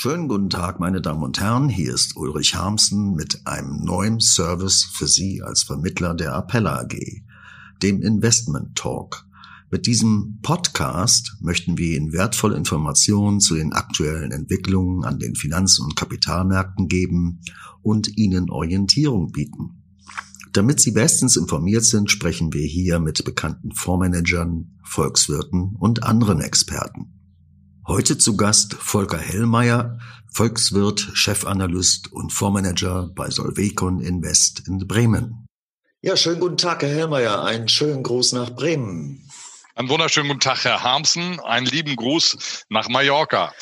Schönen guten Tag, meine Damen und Herren. Hier ist Ulrich Harmsen mit einem neuen Service für Sie als Vermittler der Appella AG, dem Investment Talk. Mit diesem Podcast möchten wir Ihnen wertvolle Informationen zu den aktuellen Entwicklungen an den Finanz- und Kapitalmärkten geben und Ihnen Orientierung bieten. Damit Sie bestens informiert sind, sprechen wir hier mit bekannten Fondsmanagern, Volkswirten und anderen Experten. Heute zu Gast Volker Hellmeier, Volkswirt, Chefanalyst und Fondsmanager bei Solvecon Invest in Bremen. Ja, schönen guten Tag, Herr Hellmeier. Einen schönen Gruß nach Bremen. Einen wunderschönen guten Tag, Herr Harmsen. Einen lieben Gruß nach Mallorca.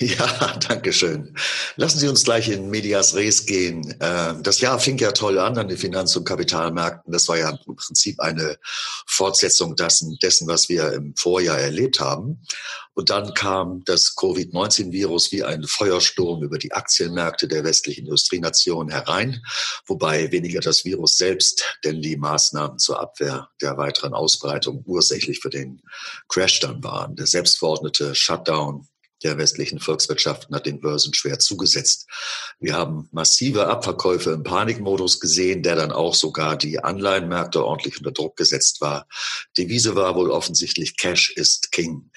Ja, danke schön. Lassen Sie uns gleich in Medias Res gehen. Ähm, das Jahr fing ja toll an an den Finanz- und Kapitalmärkten. Das war ja im Prinzip eine Fortsetzung dessen, dessen, was wir im Vorjahr erlebt haben. Und dann kam das Covid-19-Virus wie ein Feuersturm über die Aktienmärkte der westlichen Industrienationen herein, wobei weniger das Virus selbst, denn die Maßnahmen zur Abwehr der weiteren Ausbreitung ursächlich für den Crash dann waren. Der selbstverordnete Shutdown der westlichen Volkswirtschaften hat den Börsen schwer zugesetzt. Wir haben massive Abverkäufe im Panikmodus gesehen, der dann auch sogar die Anleihenmärkte ordentlich unter Druck gesetzt war. Devise war wohl offensichtlich Cash ist King.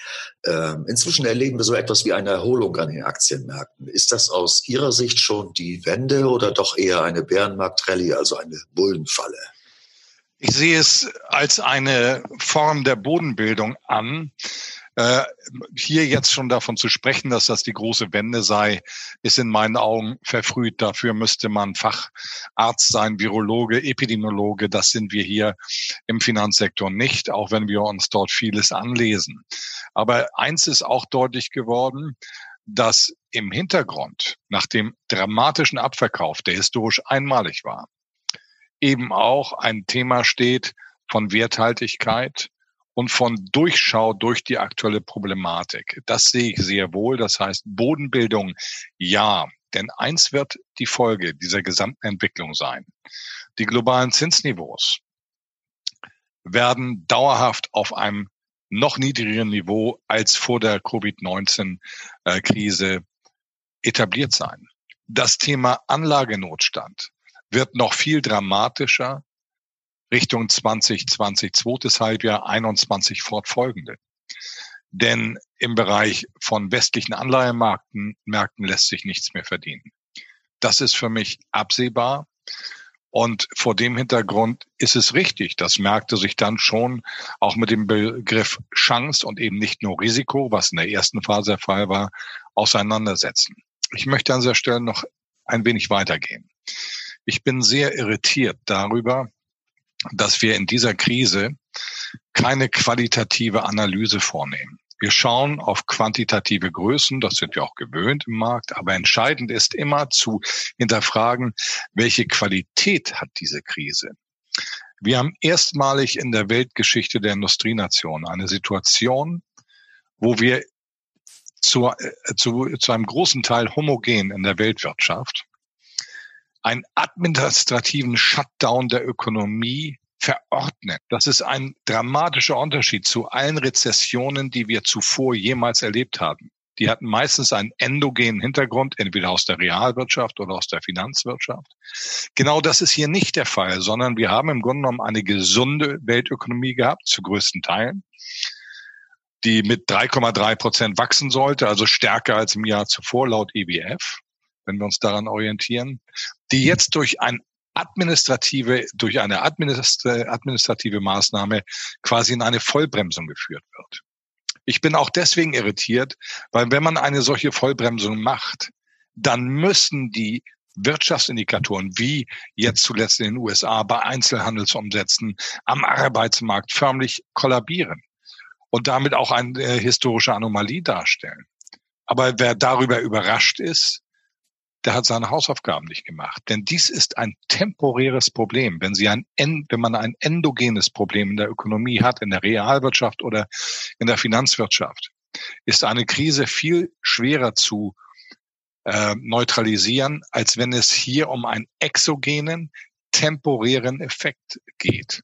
Ähm, inzwischen erleben wir so etwas wie eine Erholung an den Aktienmärkten. Ist das aus Ihrer Sicht schon die Wende oder doch eher eine Bärenmarkt-Rallye, also eine Bullenfalle? Ich sehe es als eine Form der Bodenbildung an. Äh, hier jetzt schon davon zu sprechen, dass das die große Wende sei, ist in meinen Augen verfrüht. Dafür müsste man Facharzt sein, Virologe, Epidemiologe. Das sind wir hier im Finanzsektor nicht, auch wenn wir uns dort vieles anlesen. Aber eins ist auch deutlich geworden, dass im Hintergrund nach dem dramatischen Abverkauf, der historisch einmalig war, eben auch ein Thema steht von Werthaltigkeit, und von Durchschau durch die aktuelle Problematik. Das sehe ich sehr wohl. Das heißt, Bodenbildung, ja. Denn eins wird die Folge dieser gesamten Entwicklung sein. Die globalen Zinsniveaus werden dauerhaft auf einem noch niedrigeren Niveau als vor der Covid-19-Krise etabliert sein. Das Thema Anlagenotstand wird noch viel dramatischer Richtung 2020, zweites Halbjahr 21 fortfolgende. Denn im Bereich von westlichen Anleihemärkten Märkten lässt sich nichts mehr verdienen. Das ist für mich absehbar. Und vor dem Hintergrund ist es richtig, dass Märkte sich dann schon auch mit dem Begriff Chance und eben nicht nur Risiko, was in der ersten Phase der Fall war, auseinandersetzen. Ich möchte an dieser Stelle noch ein wenig weitergehen. Ich bin sehr irritiert darüber, dass wir in dieser Krise keine qualitative Analyse vornehmen. Wir schauen auf quantitative Größen, das sind wir auch gewöhnt im Markt, aber entscheidend ist immer zu hinterfragen, welche Qualität hat diese Krise. Wir haben erstmalig in der Weltgeschichte der Industrienation eine Situation, wo wir zu, äh, zu, zu einem großen Teil homogen in der Weltwirtschaft einen administrativen Shutdown der Ökonomie verordnen. Das ist ein dramatischer Unterschied zu allen Rezessionen, die wir zuvor jemals erlebt haben. Die hatten meistens einen endogenen Hintergrund, entweder aus der Realwirtschaft oder aus der Finanzwirtschaft. Genau das ist hier nicht der Fall, sondern wir haben im Grunde genommen eine gesunde Weltökonomie gehabt, zu größten Teilen, die mit 3,3 Prozent wachsen sollte, also stärker als im Jahr zuvor laut IWF. Wenn wir uns daran orientieren, die jetzt durch ein administrative, durch eine administrative Maßnahme quasi in eine Vollbremsung geführt wird. Ich bin auch deswegen irritiert, weil wenn man eine solche Vollbremsung macht, dann müssen die Wirtschaftsindikatoren wie jetzt zuletzt in den USA bei Einzelhandelsumsätzen am Arbeitsmarkt förmlich kollabieren und damit auch eine äh, historische Anomalie darstellen. Aber wer darüber überrascht ist, der hat seine Hausaufgaben nicht gemacht. Denn dies ist ein temporäres Problem. Wenn Sie ein, wenn man ein endogenes Problem in der Ökonomie hat, in der Realwirtschaft oder in der Finanzwirtschaft, ist eine Krise viel schwerer zu äh, neutralisieren, als wenn es hier um einen exogenen, temporären Effekt geht.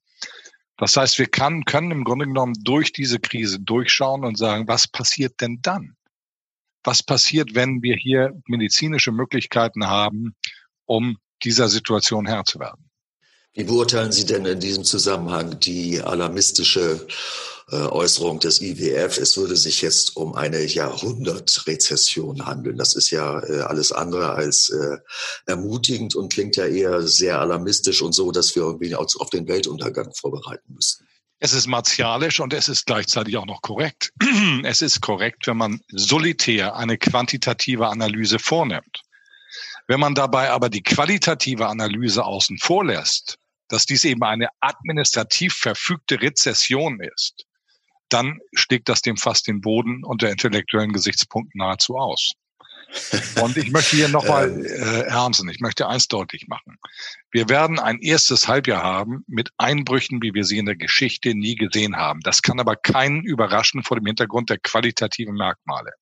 Das heißt, wir kann, können im Grunde genommen durch diese Krise durchschauen und sagen, was passiert denn dann? Was passiert, wenn wir hier medizinische Möglichkeiten haben, um dieser Situation Herr zu werden? Wie beurteilen Sie denn in diesem Zusammenhang die alarmistische äh, Äußerung des IWF, es würde sich jetzt um eine Jahrhundertrezession handeln? Das ist ja äh, alles andere als äh, ermutigend und klingt ja eher sehr alarmistisch und so, dass wir irgendwie auf den Weltuntergang vorbereiten müssten. Es ist martialisch und es ist gleichzeitig auch noch korrekt. Es ist korrekt, wenn man solitär eine quantitative Analyse vornimmt. Wenn man dabei aber die qualitative Analyse außen vor lässt, dass dies eben eine administrativ verfügte Rezession ist, dann schlägt das dem fast den Boden unter intellektuellen Gesichtspunkten nahezu aus. Und ich möchte hier nochmal, ähm. äh, Herr Hamsen, ich möchte eins deutlich machen. Wir werden ein erstes Halbjahr haben mit Einbrüchen, wie wir sie in der Geschichte nie gesehen haben. Das kann aber keinen überraschen vor dem Hintergrund der qualitativen Merkmale.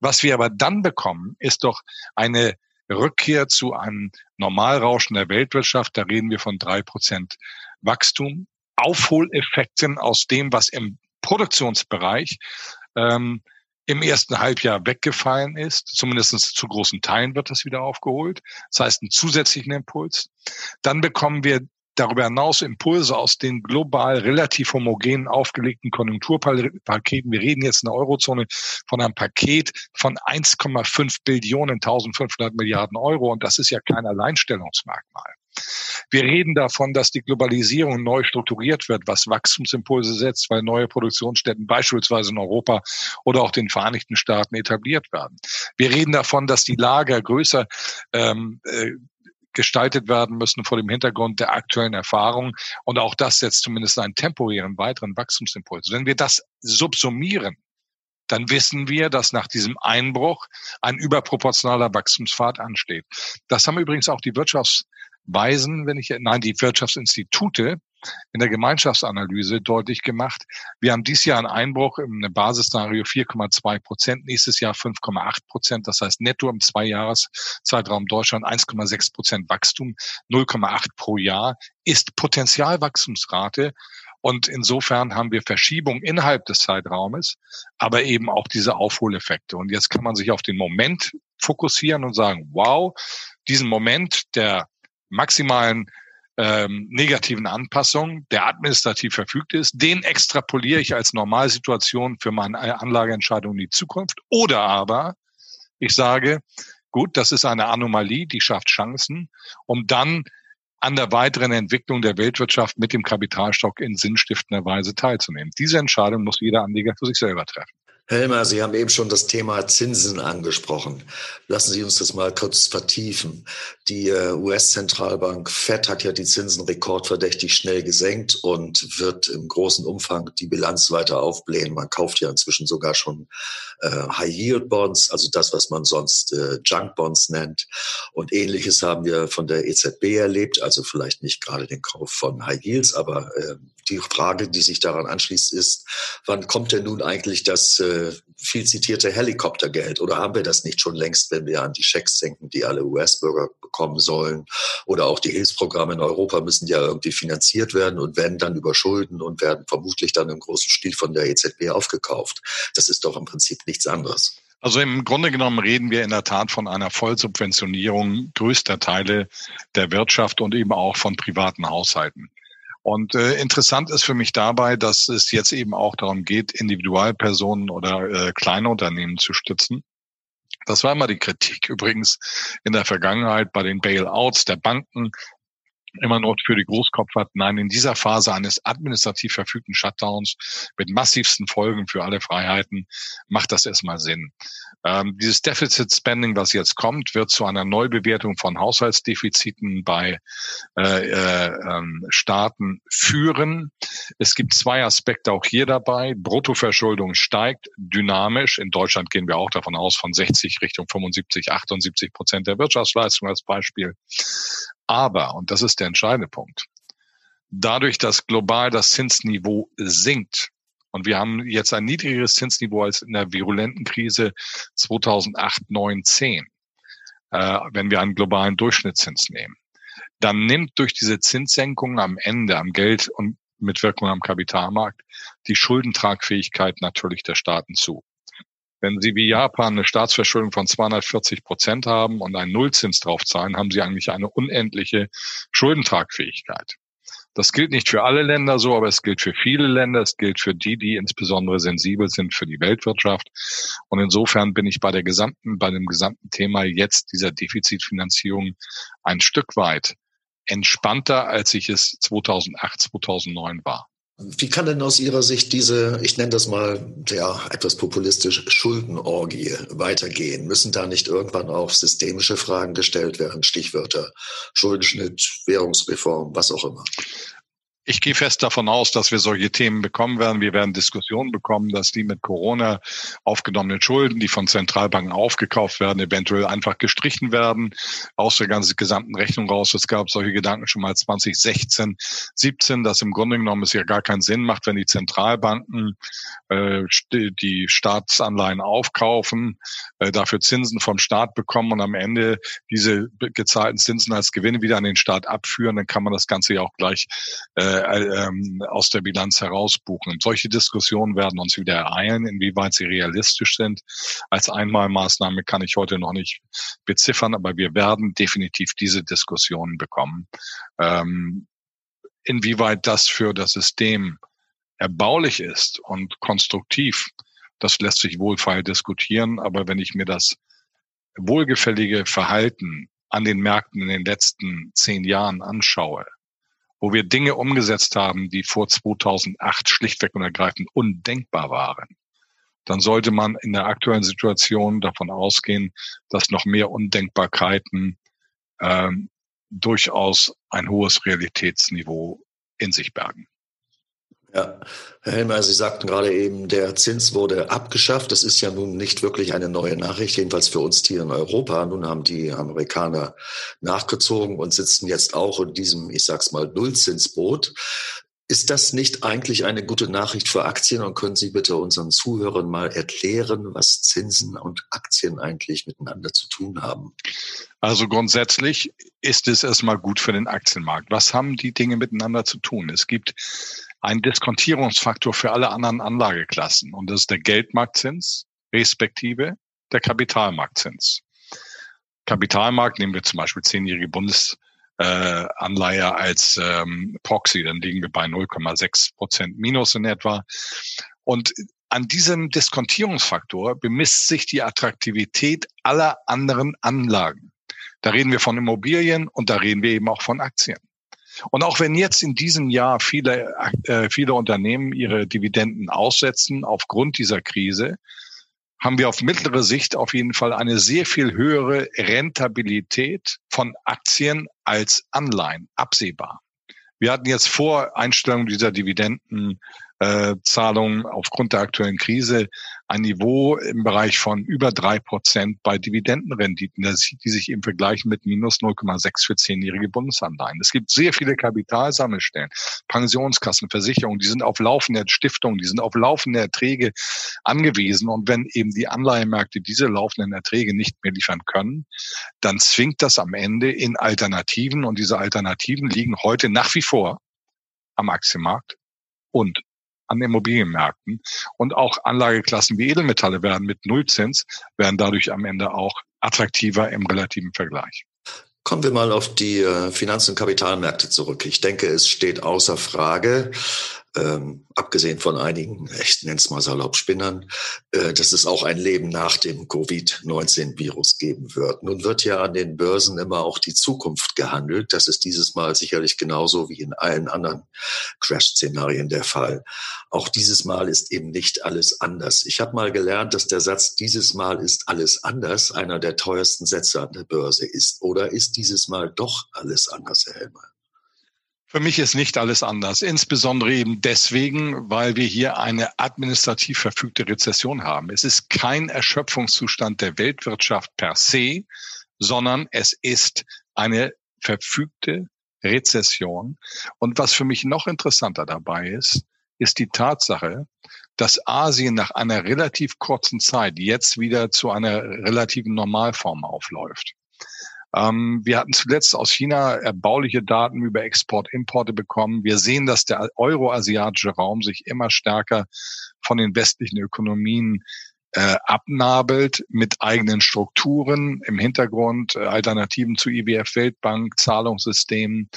Was wir aber dann bekommen, ist doch eine Rückkehr zu einem Normalrauschen der Weltwirtschaft. Da reden wir von drei Prozent Wachstum. Aufholeffekten aus dem, was im Produktionsbereich ähm, im ersten Halbjahr weggefallen ist. Zumindest zu großen Teilen wird das wieder aufgeholt. Das heißt, einen zusätzlichen Impuls. Dann bekommen wir darüber hinaus Impulse aus den global relativ homogen aufgelegten Konjunkturpaketen. Wir reden jetzt in der Eurozone von einem Paket von 1,5 Billionen, 1500 Milliarden Euro. Und das ist ja kein Alleinstellungsmerkmal. Wir reden davon, dass die Globalisierung neu strukturiert wird, was Wachstumsimpulse setzt, weil neue Produktionsstätten beispielsweise in Europa oder auch den Vereinigten Staaten etabliert werden. Wir reden davon, dass die Lager größer ähm, äh, gestaltet werden müssen vor dem Hintergrund der aktuellen Erfahrungen. Und auch das setzt zumindest einen temporären weiteren Wachstumsimpuls. Wenn wir das subsumieren, dann wissen wir, dass nach diesem Einbruch ein überproportionaler Wachstumspfad ansteht. Das haben übrigens auch die Wirtschafts Weisen, wenn ich, nein, die Wirtschaftsinstitute in der Gemeinschaftsanalyse deutlich gemacht. Wir haben dieses Jahr einen Einbruch im Basisszenario 4,2 Prozent, nächstes Jahr 5,8 Prozent. Das heißt netto im Zweijahreszeitraum Deutschland 1,6 Prozent Wachstum, 0,8 pro Jahr ist Potenzialwachstumsrate. Und insofern haben wir Verschiebungen innerhalb des Zeitraumes, aber eben auch diese Aufholeffekte. Und jetzt kann man sich auf den Moment fokussieren und sagen, wow, diesen Moment der maximalen ähm, negativen Anpassung, der administrativ verfügt ist, den extrapoliere ich als Normalsituation für meine Anlageentscheidung in die Zukunft. Oder aber ich sage, gut, das ist eine Anomalie, die schafft Chancen, um dann an der weiteren Entwicklung der Weltwirtschaft mit dem Kapitalstock in sinnstiftender Weise teilzunehmen. Diese Entscheidung muss jeder Anleger für sich selber treffen. Helmer, Sie haben eben schon das Thema Zinsen angesprochen. Lassen Sie uns das mal kurz vertiefen. Die äh, US-Zentralbank Fed hat ja die Zinsen rekordverdächtig schnell gesenkt und wird im großen Umfang die Bilanz weiter aufblähen. Man kauft ja inzwischen sogar schon äh, High-Yield-Bonds, also das, was man sonst äh, Junk-Bonds nennt. Und ähnliches haben wir von der EZB erlebt, also vielleicht nicht gerade den Kauf von High-Yields, aber äh, die Frage, die sich daran anschließt, ist, wann kommt denn nun eigentlich das äh, viel zitierte Helikoptergeld? Oder haben wir das nicht schon längst, wenn wir an die Schecks denken, die alle US-Bürger bekommen sollen? Oder auch die Hilfsprogramme in Europa müssen ja irgendwie finanziert werden und werden dann überschulden und werden vermutlich dann im großen Stil von der EZB aufgekauft. Das ist doch im Prinzip nichts anderes. Also im Grunde genommen reden wir in der Tat von einer Vollsubventionierung größter Teile der Wirtschaft und eben auch von privaten Haushalten. Und äh, interessant ist für mich dabei, dass es jetzt eben auch darum geht, Individualpersonen oder äh, kleine Unternehmen zu stützen. Das war immer die Kritik übrigens in der Vergangenheit bei den Bailouts der Banken, immer nur für die Großkopfer. Nein, in dieser Phase eines administrativ verfügten Shutdowns mit massivsten Folgen für alle Freiheiten macht das erstmal Sinn. Ähm, dieses Deficit Spending, was jetzt kommt, wird zu einer Neubewertung von Haushaltsdefiziten bei äh, äh, ähm, Staaten führen. Es gibt zwei Aspekte auch hier dabei. Bruttoverschuldung steigt dynamisch. In Deutschland gehen wir auch davon aus, von 60 Richtung 75, 78 Prozent der Wirtschaftsleistung als Beispiel. Aber, und das ist der entscheidende Punkt, dadurch, dass global das Zinsniveau sinkt, und wir haben jetzt ein niedrigeres Zinsniveau als in der virulenten Krise 2008, 9, 10, äh, wenn wir einen globalen Durchschnittszins nehmen. Dann nimmt durch diese Zinssenkung am Ende am Geld und mit Wirkung am Kapitalmarkt die Schuldentragfähigkeit natürlich der Staaten zu. Wenn Sie wie Japan eine Staatsverschuldung von 240 Prozent haben und einen Nullzins drauf zahlen, haben Sie eigentlich eine unendliche Schuldentragfähigkeit. Das gilt nicht für alle Länder so, aber es gilt für viele Länder. Es gilt für die, die insbesondere sensibel sind für die Weltwirtschaft. Und insofern bin ich bei der gesamten, bei dem gesamten Thema jetzt dieser Defizitfinanzierung ein Stück weit entspannter, als ich es 2008, 2009 war. Wie kann denn aus Ihrer Sicht diese, ich nenne das mal ja etwas populistisch, Schuldenorgie weitergehen? Müssen da nicht irgendwann auch systemische Fragen gestellt werden? Stichwörter Schuldenschnitt, Währungsreform, was auch immer. Ich gehe fest davon aus, dass wir solche Themen bekommen werden. Wir werden Diskussionen bekommen, dass die mit Corona aufgenommenen Schulden, die von Zentralbanken aufgekauft werden, eventuell einfach gestrichen werden aus der ganzen gesamten Rechnung raus. Es gab solche Gedanken schon mal 2016, 17, dass im Grunde genommen es ja gar keinen Sinn macht, wenn die Zentralbanken äh, die Staatsanleihen aufkaufen, äh, dafür Zinsen vom Staat bekommen und am Ende diese gezahlten Zinsen als Gewinne wieder an den Staat abführen, dann kann man das Ganze ja auch gleich äh, äh, ähm, aus der Bilanz herausbuchen. Solche Diskussionen werden uns wieder ereilen, inwieweit sie realistisch sind. Als Einmalmaßnahme kann ich heute noch nicht beziffern, aber wir werden definitiv diese Diskussionen bekommen. Ähm, inwieweit das für das System erbaulich ist und konstruktiv, das lässt sich wohlfeil diskutieren. Aber wenn ich mir das wohlgefällige Verhalten an den Märkten in den letzten zehn Jahren anschaue, wo wir Dinge umgesetzt haben, die vor 2008 schlichtweg und ergreifend undenkbar waren, dann sollte man in der aktuellen Situation davon ausgehen, dass noch mehr Undenkbarkeiten ähm, durchaus ein hohes Realitätsniveau in sich bergen. Ja, Herr Helmer, Sie sagten gerade eben, der Zins wurde abgeschafft. Das ist ja nun nicht wirklich eine neue Nachricht, jedenfalls für uns hier in Europa. Nun haben die Amerikaner nachgezogen und sitzen jetzt auch in diesem, ich sag's mal, Nullzinsboot. Ist das nicht eigentlich eine gute Nachricht für Aktien? Und können Sie bitte unseren Zuhörern mal erklären, was Zinsen und Aktien eigentlich miteinander zu tun haben? Also grundsätzlich ist es erstmal gut für den Aktienmarkt. Was haben die Dinge miteinander zu tun? Es gibt ein Diskontierungsfaktor für alle anderen Anlageklassen. Und das ist der Geldmarktzins respektive der Kapitalmarktzins. Kapitalmarkt nehmen wir zum Beispiel zehnjährige Bundesanleihe äh, als ähm, Proxy, dann liegen wir bei 0,6 Prozent minus in etwa. Und an diesem Diskontierungsfaktor bemisst sich die Attraktivität aller anderen Anlagen. Da reden wir von Immobilien und da reden wir eben auch von Aktien. Und auch wenn jetzt in diesem Jahr viele, äh, viele Unternehmen ihre Dividenden aussetzen aufgrund dieser Krise, haben wir auf mittlere Sicht auf jeden Fall eine sehr viel höhere Rentabilität von Aktien als Anleihen absehbar. Wir hatten jetzt vor Einstellung dieser Dividenden äh, aufgrund der aktuellen Krise ein Niveau im Bereich von über drei Prozent bei Dividendenrenditen, die sich im Vergleich mit minus 0,6 für zehnjährige Bundesanleihen. Es gibt sehr viele Kapitalsammelstellen, Pensionskassen, Versicherungen, die sind auf laufende Stiftungen, die sind auf laufende Erträge angewiesen. Und wenn eben die Anleihemärkte diese laufenden Erträge nicht mehr liefern können, dann zwingt das am Ende in Alternativen. Und diese Alternativen liegen heute nach wie vor am Aktienmarkt und an Immobilienmärkten. Und auch Anlageklassen wie Edelmetalle werden mit Nullzins, werden dadurch am Ende auch attraktiver im relativen Vergleich. Kommen wir mal auf die äh, Finanz- und Kapitalmärkte zurück. Ich denke, es steht außer Frage, ähm, abgesehen von einigen, ich nenne mal salopp Spinnern, äh, dass es auch ein Leben nach dem Covid-19-Virus geben wird. Nun wird ja an den Börsen immer auch die Zukunft gehandelt. Das ist dieses Mal sicherlich genauso wie in allen anderen Crash-Szenarien der Fall. Auch dieses Mal ist eben nicht alles anders. Ich habe mal gelernt, dass der Satz dieses Mal ist alles anders einer der teuersten Sätze an der Börse ist. Oder ist dieses Mal doch alles anders, Herr Helmer? Für mich ist nicht alles anders, insbesondere eben deswegen, weil wir hier eine administrativ verfügte Rezession haben. Es ist kein Erschöpfungszustand der Weltwirtschaft per se, sondern es ist eine verfügte Rezession. Und was für mich noch interessanter dabei ist, ist die Tatsache, dass Asien nach einer relativ kurzen Zeit jetzt wieder zu einer relativen Normalform aufläuft. Ähm, wir hatten zuletzt aus China erbauliche Daten über Export-Importe bekommen. Wir sehen, dass der euroasiatische Raum sich immer stärker von den westlichen Ökonomien äh, abnabelt mit eigenen Strukturen im Hintergrund, äh, Alternativen zu IWF Weltbank, Zahlungssystemen,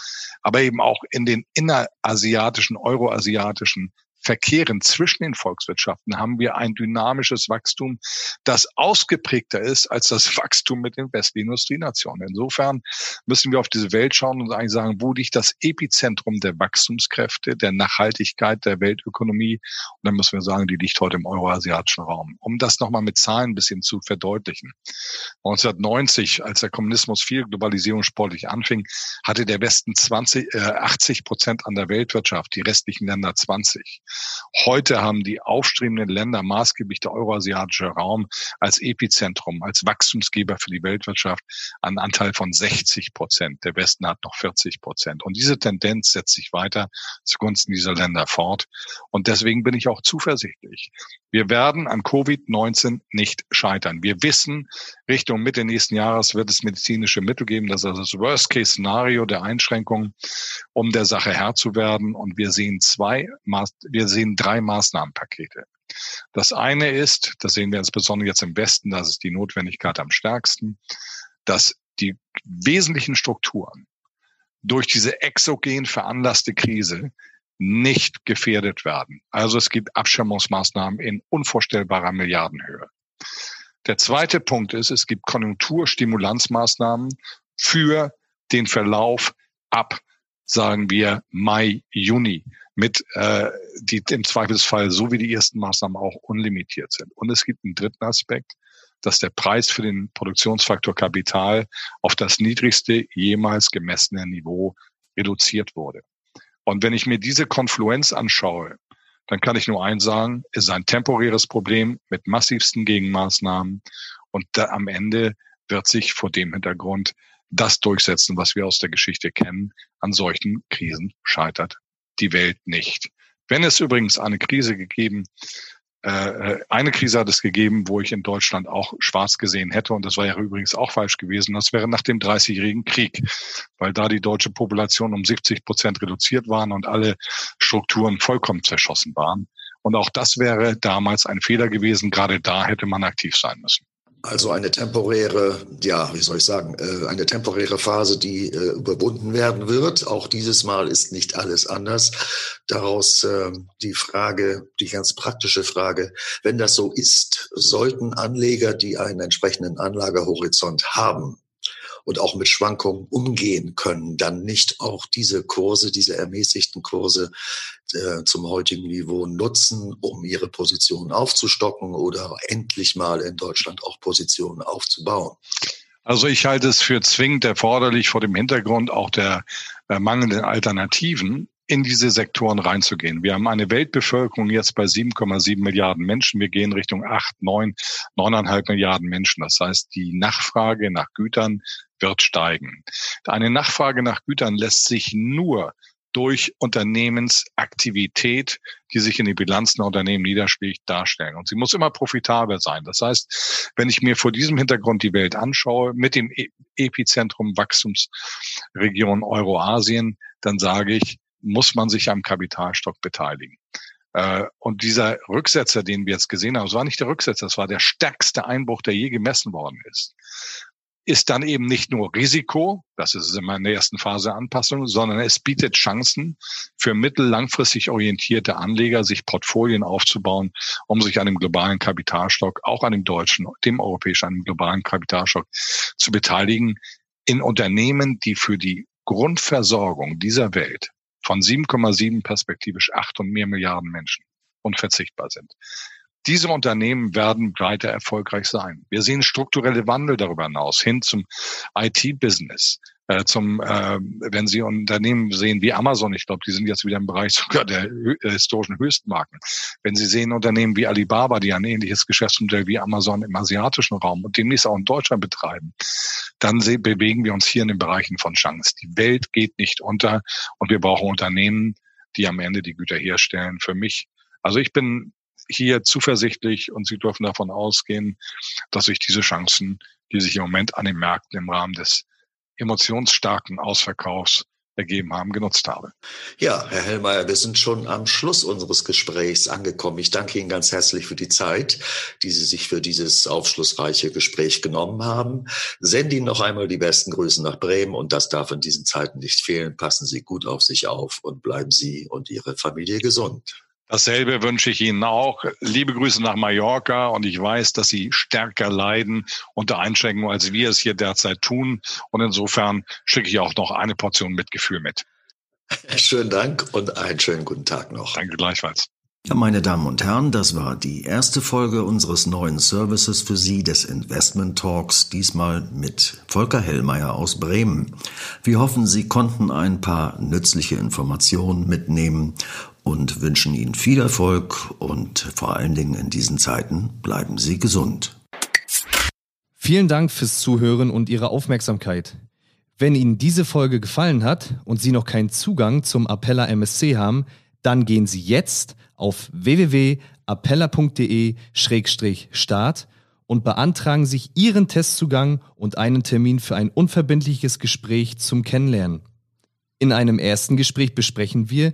aber eben auch in den innerasiatischen, euroasiatischen Verkehren zwischen den Volkswirtschaften haben wir ein dynamisches Wachstum, das ausgeprägter ist als das Wachstum mit den westlichen Industrienationen. Insofern müssen wir auf diese Welt schauen und eigentlich sagen, wo liegt das Epizentrum der Wachstumskräfte, der Nachhaltigkeit der Weltökonomie? Und dann müssen wir sagen, die liegt heute im euroasiatischen Raum. Um das nochmal mit Zahlen ein bisschen zu verdeutlichen. 1990, als der Kommunismus viel Globalisierung sportlich anfing, hatte der Westen 20, äh, 80 Prozent an der Weltwirtschaft, die restlichen Länder 20. Heute haben die aufstrebenden Länder, maßgeblich der euroasiatische Raum, als Epizentrum, als Wachstumsgeber für die Weltwirtschaft einen Anteil von 60 Prozent. Der Westen hat noch 40 Prozent. Und diese Tendenz setzt sich weiter zugunsten dieser Länder fort. Und deswegen bin ich auch zuversichtlich. Wir werden an Covid-19 nicht scheitern. Wir wissen, Richtung Mitte nächsten Jahres wird es medizinische Mittel geben. Das ist das Worst-Case-Szenario der Einschränkungen, um der Sache Herr zu werden. Und wir sehen zwei, wir sehen drei Maßnahmenpakete. Das eine ist, das sehen wir insbesondere jetzt im Westen, das ist die Notwendigkeit am stärksten, dass die wesentlichen Strukturen durch diese exogen veranlasste Krise nicht gefährdet werden. Also es gibt Abschirmungsmaßnahmen in unvorstellbarer Milliardenhöhe. Der zweite Punkt ist, es gibt Konjunkturstimulanzmaßnahmen für den Verlauf ab, sagen wir, Mai, Juni, mit äh, die im Zweifelsfall so wie die ersten Maßnahmen auch unlimitiert sind. Und es gibt einen dritten Aspekt, dass der Preis für den Produktionsfaktor Kapital auf das niedrigste jemals gemessene Niveau reduziert wurde. Und wenn ich mir diese Konfluenz anschaue, dann kann ich nur eins sagen, es ist ein temporäres Problem mit massivsten Gegenmaßnahmen. Und da am Ende wird sich vor dem Hintergrund das durchsetzen, was wir aus der Geschichte kennen. An solchen Krisen scheitert die Welt nicht. Wenn es übrigens eine Krise gegeben äh, eine Krise hat es gegeben, wo ich in Deutschland auch schwarz gesehen hätte. Und das war ja übrigens auch falsch gewesen. Das wäre nach dem Dreißigjährigen Krieg, weil da die deutsche Population um 70 Prozent reduziert waren und alle Strukturen vollkommen zerschossen waren. Und auch das wäre damals ein Fehler gewesen. Gerade da hätte man aktiv sein müssen. Also eine temporäre, ja, wie soll ich sagen, äh, eine temporäre Phase, die äh, überwunden werden wird. Auch dieses Mal ist nicht alles anders. Daraus ähm, die Frage, die ganz praktische Frage, wenn das so ist, sollten Anleger, die einen entsprechenden Anlagehorizont haben, und auch mit Schwankungen umgehen können, dann nicht auch diese Kurse, diese ermäßigten Kurse äh, zum heutigen Niveau nutzen, um ihre Positionen aufzustocken oder endlich mal in Deutschland auch Positionen aufzubauen? Also ich halte es für zwingend erforderlich vor dem Hintergrund auch der äh, mangelnden Alternativen in diese Sektoren reinzugehen. Wir haben eine Weltbevölkerung jetzt bei 7,7 Milliarden Menschen. Wir gehen Richtung 8, 9, 9,5 Milliarden Menschen. Das heißt, die Nachfrage nach Gütern wird steigen. Eine Nachfrage nach Gütern lässt sich nur durch Unternehmensaktivität, die sich in die Bilanzen der Unternehmen niederschlägt, darstellen. Und sie muss immer profitabel sein. Das heißt, wenn ich mir vor diesem Hintergrund die Welt anschaue, mit dem e-, Epizentrum Wachstumsregion Euroasien, dann sage ich, muss man sich am Kapitalstock beteiligen. Äh, und dieser Rücksetzer, den wir jetzt gesehen haben, das war nicht der Rücksetzer, das war der stärkste Einbruch, der je gemessen worden ist ist dann eben nicht nur Risiko, das ist immer in der ersten Phase Anpassung, sondern es bietet Chancen für mittellangfristig orientierte Anleger, sich Portfolien aufzubauen, um sich an dem globalen Kapitalstock, auch an dem deutschen, dem europäischen, an dem globalen Kapitalstock zu beteiligen in Unternehmen, die für die Grundversorgung dieser Welt von 7,7 perspektivisch 8 und mehr Milliarden Menschen unverzichtbar sind. Diese Unternehmen werden weiter erfolgreich sein. Wir sehen strukturelle Wandel darüber hinaus hin zum IT-Business, äh, zum, äh, wenn Sie Unternehmen sehen wie Amazon, ich glaube, die sind jetzt wieder im Bereich sogar der äh, historischen Höchstmarken. Wenn Sie sehen Unternehmen wie Alibaba, die ein ähnliches Geschäftsmodell wie Amazon im asiatischen Raum und demnächst auch in Deutschland betreiben, dann bewegen wir uns hier in den Bereichen von Chance. Die Welt geht nicht unter und wir brauchen Unternehmen, die am Ende die Güter herstellen. Für mich also ich bin hier zuversichtlich und Sie dürfen davon ausgehen, dass sich diese Chancen, die sich im Moment an den Märkten im Rahmen des emotionsstarken Ausverkaufs ergeben haben, genutzt habe. Ja, Herr Hellmeier, wir sind schon am Schluss unseres Gesprächs angekommen. Ich danke Ihnen ganz herzlich für die Zeit, die Sie sich für dieses aufschlussreiche Gespräch genommen haben. Sende Ihnen noch einmal die besten Grüße nach Bremen und das darf in diesen Zeiten nicht fehlen. Passen Sie gut auf sich auf und bleiben Sie und Ihre Familie gesund. Dasselbe wünsche ich Ihnen auch. Liebe Grüße nach Mallorca und ich weiß, dass Sie stärker leiden unter Einschränkungen, als wir es hier derzeit tun. Und insofern schicke ich auch noch eine Portion Mitgefühl mit. Schönen Dank und einen schönen guten Tag noch. Danke gleichfalls. Ja, meine Damen und Herren, das war die erste Folge unseres neuen Services für Sie des Investment Talks, diesmal mit Volker Hellmeier aus Bremen. Wir hoffen, Sie konnten ein paar nützliche Informationen mitnehmen und wünschen Ihnen viel Erfolg und vor allen Dingen in diesen Zeiten bleiben Sie gesund. Vielen Dank fürs Zuhören und Ihre Aufmerksamkeit. Wenn Ihnen diese Folge gefallen hat und Sie noch keinen Zugang zum Appella MSC haben, dann gehen Sie jetzt auf www.appella.de-start und beantragen sich Ihren Testzugang und einen Termin für ein unverbindliches Gespräch zum Kennenlernen. In einem ersten Gespräch besprechen wir,